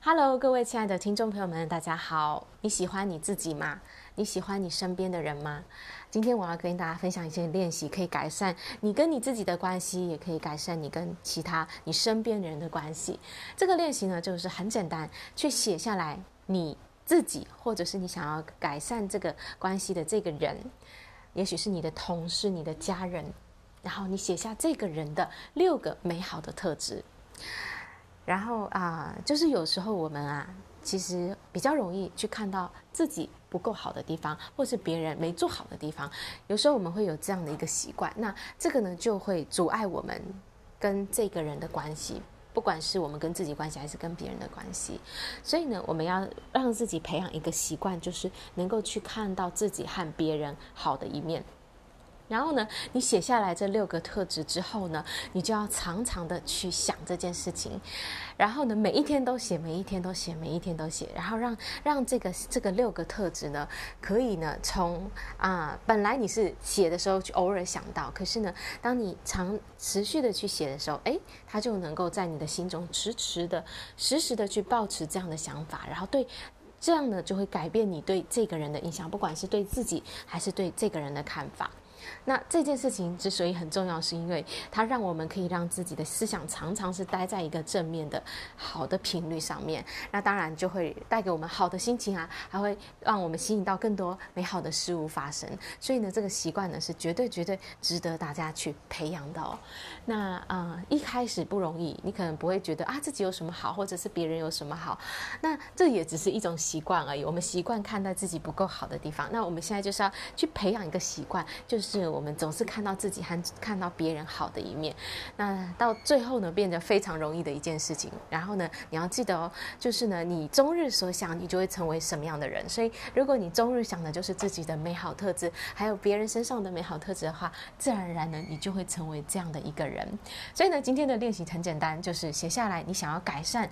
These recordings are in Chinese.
Hello，各位亲爱的听众朋友们，大家好。你喜欢你自己吗？你喜欢你身边的人吗？今天我要跟大家分享一些练习，可以改善你跟你自己的关系，也可以改善你跟其他你身边人的关系。这个练习呢，就是很简单，去写下来你自己，或者是你想要改善这个关系的这个人，也许是你的同事、你的家人，然后你写下这个人的六个美好的特质。然后啊、就是有时候我们啊，其实比较容易去看到自己不够好的地方，或是别人没做好的地方。有时候我们会有这样的一个习惯，那这个呢就会阻碍我们跟这个人的关系，不管是我们跟自己关系，还是跟别人的关系。所以呢，我们要让自己培养一个习惯，就是能够去看到自己和别人好的一面。然后呢，你写下来这六个特质之后呢，你就要常常的去想这件事情，然后呢，每一天都写，每一天都写，每一天都写，然后让让这个这个六个特质呢，可以呢从啊、本来你是写的时候就偶尔想到，可是呢，当你长持续的去写的时候，哎，它就能够在你的心中迟迟的、时时的去保持这样的想法，然后对这样呢，就会改变你对这个人的印象，不管是对自己还是对这个人的看法。那这件事情之所以很重要，是因为它让我们可以让自己的思想常常是待在一个正面的、好的频率上面。那当然就会带给我们好的心情啊，还会让我们吸引到更多美好的事物发生。所以呢，这个习惯呢是绝对绝对值得大家去培养的哦。那啊、一开始不容易，你可能不会觉得啊自己有什么好，或者是别人有什么好。那这也只是一种习惯而已。我们习惯看待自己不够好的地方。那我们现在就是要去培养一个习惯，就是。是我们总是看到自己和看到别人好的一面，那到最后呢，变得非常容易的一件事情。然后呢，你要记得哦，就是呢，你终日所想，你就会成为什么样的人。所以，如果你终日想的就是自己的美好特质，还有别人身上的美好特质的话，自然而然呢，你就会成为这样的一个人。所以呢，今天的练习很简单，就是写下来你想要改善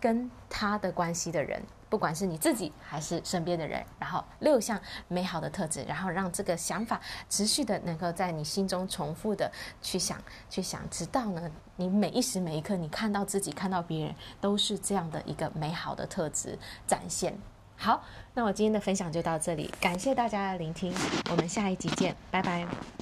跟他的关系的人。不管是你自己还是身边的人，然后六项美好的特质，然后让这个想法持续的能够在你心中重复的去想、去想，直到呢，你每一时每一刻你看到自己、看到别人都是这样的一个美好的特质展现。好，那我今天的分享就到这里，感谢大家的聆听，我们下一集见，拜拜。